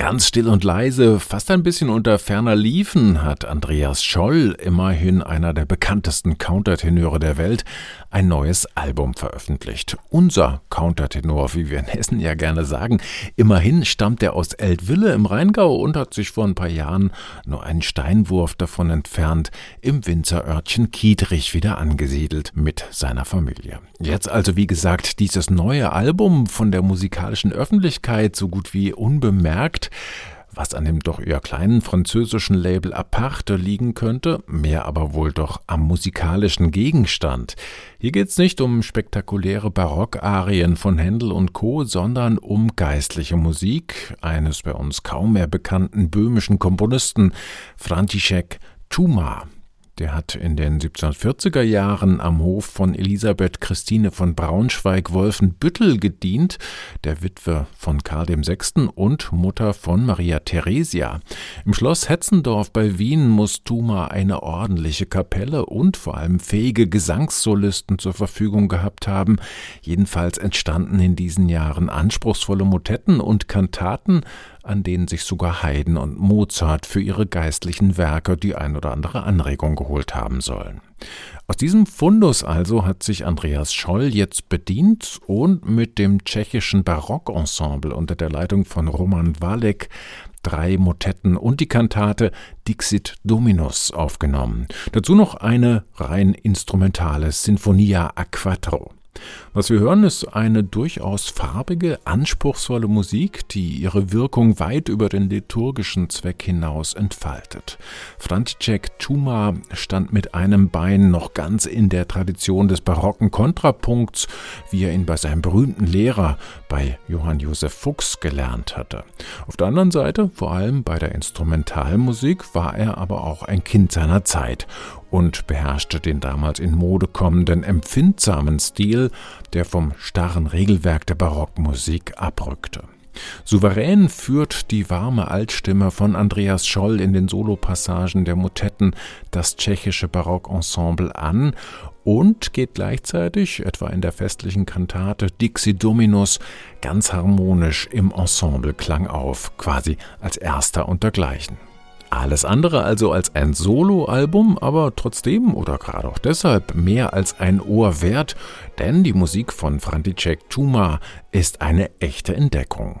Ganz still und leise, fast ein bisschen unter ferner Liefen, hat Andreas Scholl, immerhin einer der bekanntesten Countertenöre der Welt, ein neues Album veröffentlicht. Unser Countertenor, wie wir in Hessen ja gerne sagen. Immerhin stammt er aus Eltville im Rheingau und hat sich vor ein paar Jahren nur einen Steinwurf davon entfernt im Winzerörtchen Kiedrich wieder angesiedelt mit seiner Familie. Jetzt also wie gesagt dieses neue Album von der musikalischen Öffentlichkeit so gut wie unbemerkt was an dem doch eher kleinen französischen Label Aparte liegen könnte, mehr aber wohl doch am musikalischen Gegenstand. Hier geht's nicht um spektakuläre Barockarien von Händel und Co., sondern um geistliche Musik eines bei uns kaum mehr bekannten böhmischen Komponisten František Tuma. Der hat in den 1740er Jahren am Hof von Elisabeth Christine von Braunschweig-Wolfenbüttel gedient, der Witwe von Karl VI. und Mutter von Maria Theresia. Im Schloss Hetzendorf bei Wien muss Thuma eine ordentliche Kapelle und vor allem fähige Gesangssolisten zur Verfügung gehabt haben. Jedenfalls entstanden in diesen Jahren anspruchsvolle Motetten und Kantaten, an denen sich sogar Haydn und Mozart für ihre geistlichen Werke die ein oder andere Anregung geholt haben sollen. Aus diesem Fundus also hat sich Andreas Scholl jetzt bedient und mit dem tschechischen Barockensemble unter der Leitung von Roman Walek drei Motetten und die Kantate Dixit Dominus aufgenommen. Dazu noch eine rein instrumentale Sinfonia a quattro. Was wir hören, ist eine durchaus farbige, anspruchsvolle Musik, die ihre Wirkung weit über den liturgischen Zweck hinaus entfaltet. František Tuma stand mit einem Bein noch ganz in der Tradition des barocken Kontrapunkts, wie er ihn bei seinem berühmten Lehrer, bei Johann Josef Fuchs, gelernt hatte. Auf der anderen Seite, vor allem bei der Instrumentalmusik, war er aber auch ein Kind seiner Zeit und beherrschte den damals in Mode kommenden empfindsamen Stil, der vom starren Regelwerk der Barockmusik abrückte. Souverän führt die warme Altstimme von Andreas Scholl in den Solopassagen der Motetten das tschechische Barockensemble an und geht gleichzeitig, etwa in der festlichen Kantate Dixie Dominus, ganz harmonisch im Ensembleklang auf, quasi als erster untergleichen. Alles andere also als ein Soloalbum, aber trotzdem oder gerade auch deshalb mehr als ein Ohr wert, denn die Musik von František Tuma ist eine echte Entdeckung.